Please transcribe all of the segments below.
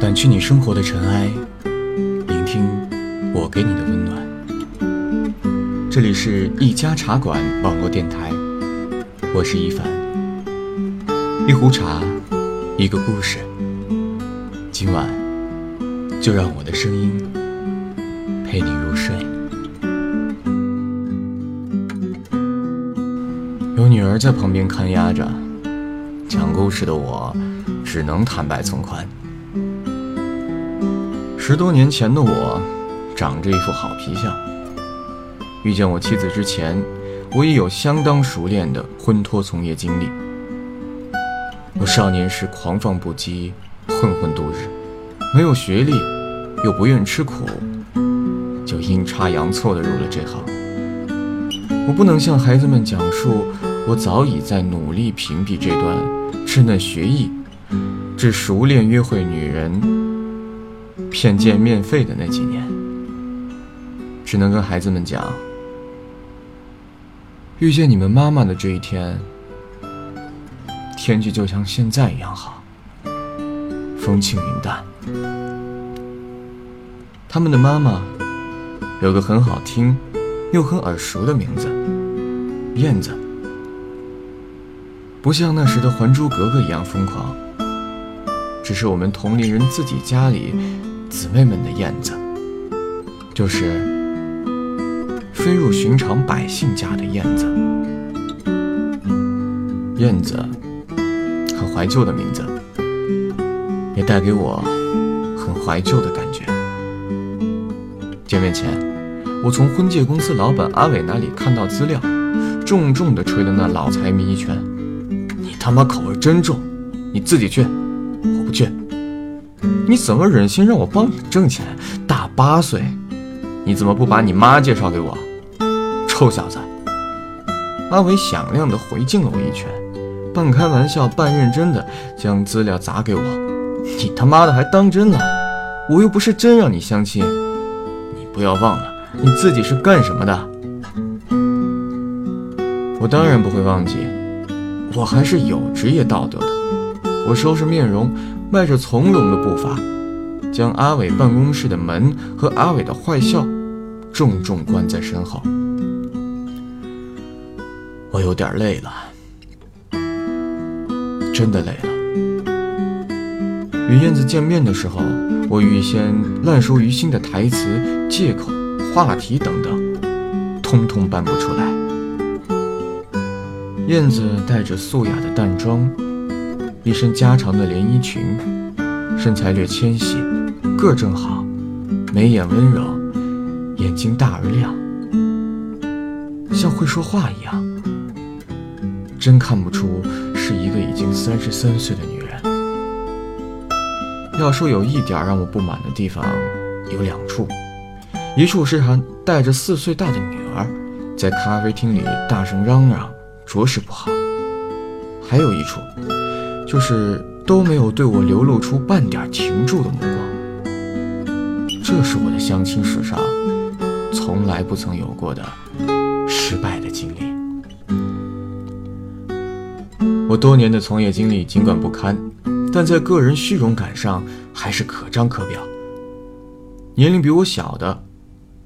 掸去你生活的尘埃，聆听我给你的温暖。这里是一家茶馆网络电台，我是一凡。一壶茶，一个故事。今晚就让我的声音陪你入睡。有女儿在旁边看押着，讲故事的我只能坦白从宽。十多年前的我，长着一副好皮相。遇见我妻子之前，我已有相当熟练的婚托从业经历。我少年时狂放不羁，混混度日，没有学历，又不愿吃苦，就阴差阳错的入了这行。我不能向孩子们讲述，我早已在努力屏蔽这段稚嫩学艺，至熟练约会女人。骗见面费的那几年，只能跟孩子们讲：遇见你们妈妈的这一天，天气就像现在一样好，风轻云淡。他们的妈妈有个很好听又很耳熟的名字——燕子，不像那时的《还珠格格》一样疯狂，只是我们同龄人自己家里。姊妹们的燕子，就是飞入寻常百姓家的燕子。燕子，很怀旧的名字，也带给我很怀旧的感觉。见面前，我从婚介公司老板阿伟那里看到资料，重重的捶了那老财迷一拳：“你他妈口味真重，你自己去，我不去。”你怎么忍心让我帮你挣钱？大八岁，你怎么不把你妈介绍给我？臭小子！阿伟响亮地回敬了我一拳，半开玩笑半认真的将资料砸给我。你他妈的还当真了？我又不是真让你相亲。你不要忘了你自己是干什么的。我当然不会忘记，我还是有职业道德的。我收拾面容。迈着从容的步伐，将阿伟办公室的门和阿伟的坏笑重重关在身后。我有点累了，真的累了。与燕子见面的时候，我预先烂熟于心的台词、借口、话题等等，通通搬不出来。燕子带着素雅的淡妆。一身加长的连衣裙，身材略纤细，个正好，眉眼温柔，眼睛大而亮，像会说话一样。真看不出是一个已经三十三岁的女人。要说有一点让我不满的地方，有两处，一处是她带着四岁大的女儿，在咖啡厅里大声嚷嚷，着实不好。还有一处。就是都没有对我流露出半点停住的目光，这是我的相亲史上从来不曾有过的失败的经历。我多年的从业经历尽管不堪，但在个人虚荣感上还是可张可表。年龄比我小的，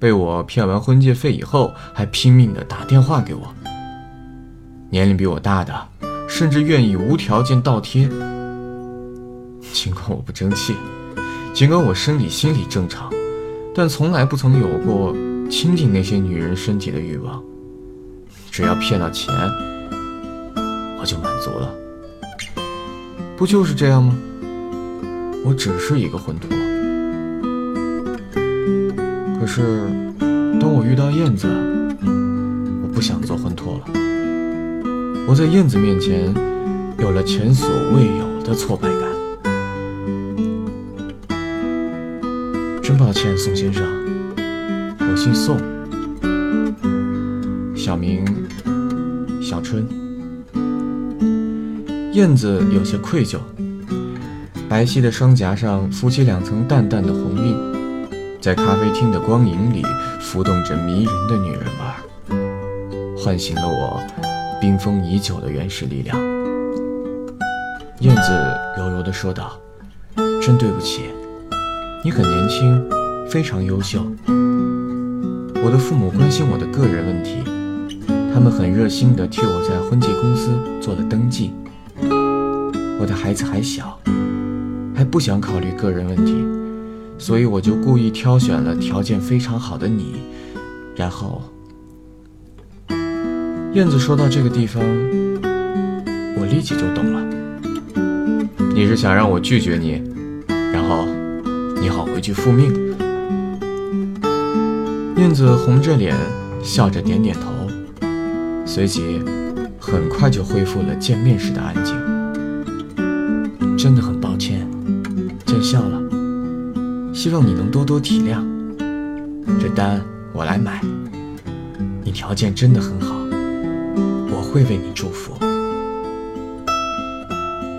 被我骗完婚介费以后，还拼命的打电话给我；年龄比我大的。甚至愿意无条件倒贴。尽管我不争气，尽管我生理心理正常，但从来不曾有过亲近那些女人身体的欲望。只要骗到钱，我就满足了。不就是这样吗？我只是一个混托。可是，当我遇到燕子，我不想做。我在燕子面前有了前所未有的挫败感。真抱歉，宋先生，我姓宋，小名小春。燕子有些愧疚，白皙的双颊上浮起两层淡淡的红晕，在咖啡厅的光影里浮动着迷人的女人味，唤醒了我。冰封已久的原始力量，燕子柔柔地说道：“真对不起，你很年轻，非常优秀。我的父母关心我的个人问题，他们很热心地替我在婚介公司做了登记。我的孩子还小，还不想考虑个人问题，所以我就故意挑选了条件非常好的你。然后，燕子说到这个地方，我立即就懂了。你是想让我拒绝你，然后你好回去复命？燕子红着脸，笑着点点头，随即很快就恢复了见面时的安静。真的很抱歉，见笑了，希望你能多多体谅。这单我来买，你条件真的很好，会为你祝福。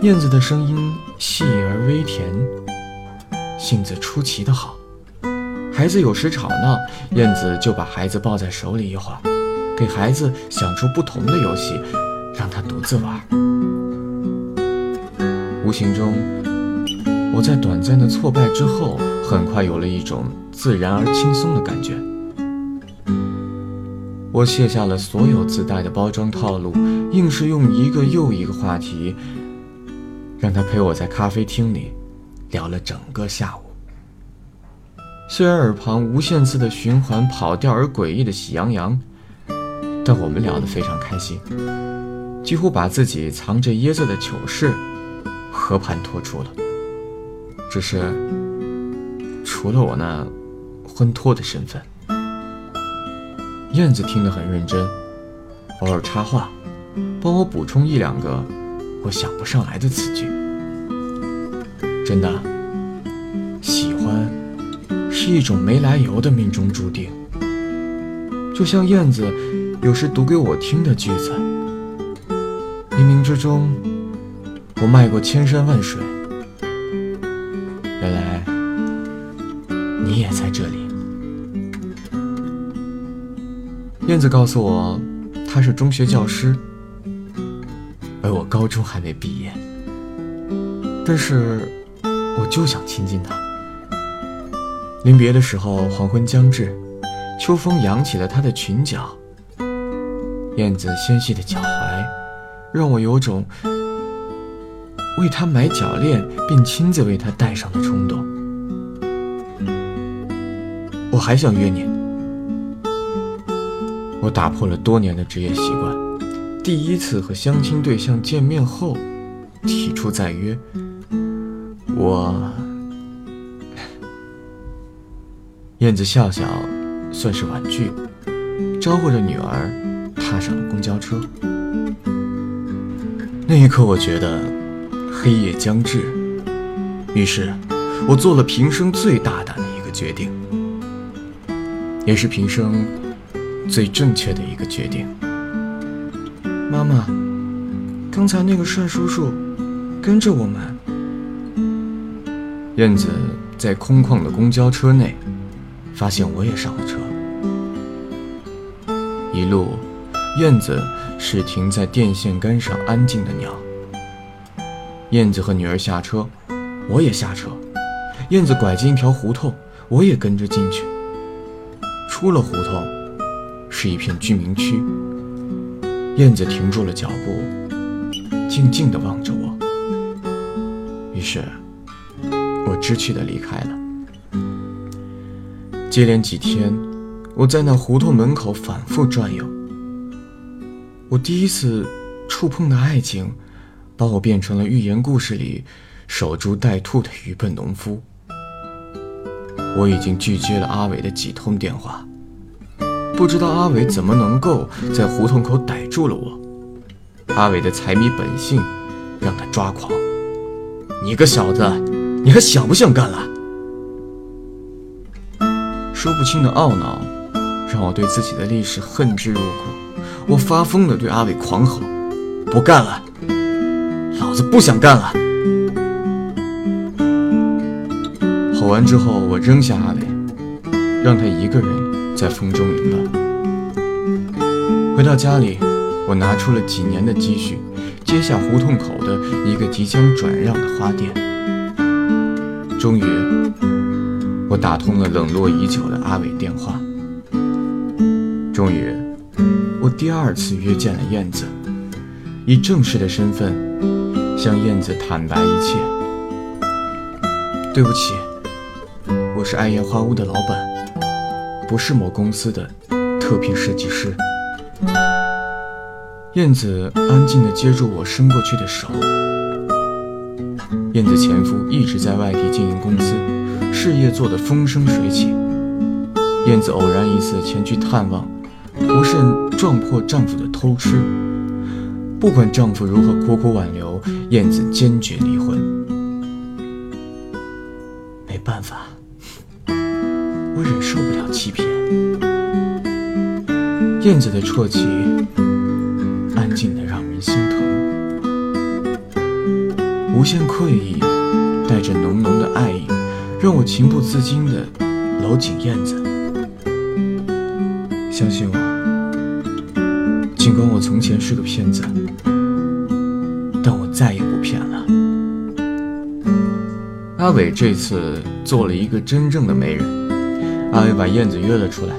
燕子的声音细而微甜，性子出奇的好。孩子有时吵闹，燕子就把孩子抱在手里一会儿，给孩子想出不同的游戏，让他独自玩。无形中，我在短暂的挫败之后，很快有了一种自然而轻松的感觉。我卸下了所有自带的包装套路，硬是用一个又一个话题，让他陪我在咖啡厅里聊了整个下午。虽然耳旁无限次的循环跑调而诡异的喜羊羊，但我们聊得非常开心，几乎把自己藏着掖着的糗事和盘托出了。只是除了我那婚托的身份，燕子听得很认真，偶尔插话，帮我补充一两个我想不上来的词句。真的喜欢。是一种没来由的命中注定，就像燕子有时读给我听的句子：“冥冥之中，我迈过千山万水，原来你也在这里。”燕子告诉我，他是中学教师，而我高中还没毕业，但是我就想亲近他。临别的时候，黄昏将至，秋风扬起了她的裙角。燕子纤细的脚踝，让我有种为她买脚链并亲自为她戴上的冲动。我还想约你。我打破了多年的职业习惯，第一次和相亲对象见面后，提出再约。我。燕子笑笑，算是婉拒，招呼着女儿踏上了公交车。那一刻，我觉得黑夜将至，于是我做了平生最大胆的一个决定，也是平生最正确的一个决定。妈妈，刚才那个帅叔叔跟着我们。燕子在空旷的公交车内。发现我也上了车，一路，燕子是停在电线杆上安静的鸟。燕子和女儿下车，我也下车。燕子拐进一条胡同，我也跟着进去。出了胡同，是一片居民区。燕子停住了脚步，静静地望着我。于是，我知趣地离开了。接连几天，我在那胡同门口反复转悠。我第一次触碰的爱情，把我变成了寓言故事里守株待兔的愚笨农夫。我已经拒接了阿伟的几通电话，不知道阿伟怎么能够在胡同口逮住了我。阿伟的财迷本性让他抓狂。你个小子，你还想不想干了？说不清的懊恼，让我对自己的历史恨之入骨。我发疯的对阿伟狂吼：“不干了，老子不想干了！”吼完之后，我扔下阿伟，让他一个人在风中凌乱。回到家里，我拿出了几年的积蓄，接下胡同口的一个即将转让的花店。终于。我打通了冷落已久的阿伟电话。终于，我第二次约见了燕子，以正式的身份向燕子坦白一切。对不起，我是爱燕花屋的老板，不是某公司的特聘设计师。燕子安静地接住我伸过去的手。燕子前夫一直在外地经营公司，事业做得风生水起。燕子偶然一次前去探望，不慎撞破丈夫的偷吃。不管丈夫如何苦苦挽留，燕子坚决离婚。没办法，我忍受不了欺骗。燕子的啜泣，安静的让人心疼。无限愧意，带着浓浓的爱意，让我情不自禁的搂紧燕子。相信我，尽管我从前是个骗子，但我再也不骗了。阿伟这次做了一个真正的媒人。阿伟把燕子约了出来，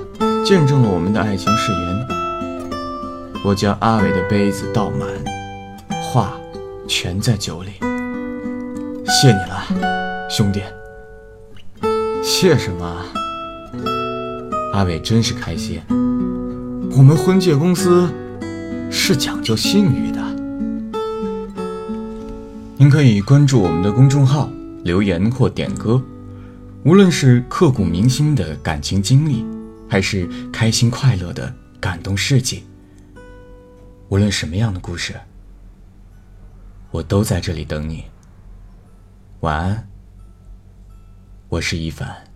见证了我们的爱情誓言。我将阿伟的杯子倒满，话全在酒里。谢你了，兄弟。谢什么？阿伟真是开心。我们婚介公司是讲究信誉的。您可以关注我们的公众号，留言或点歌。无论是刻骨铭心的感情经历，还是开心快乐的感动事迹，无论什么样的故事，我都在这里等你。晚安，我是一凡。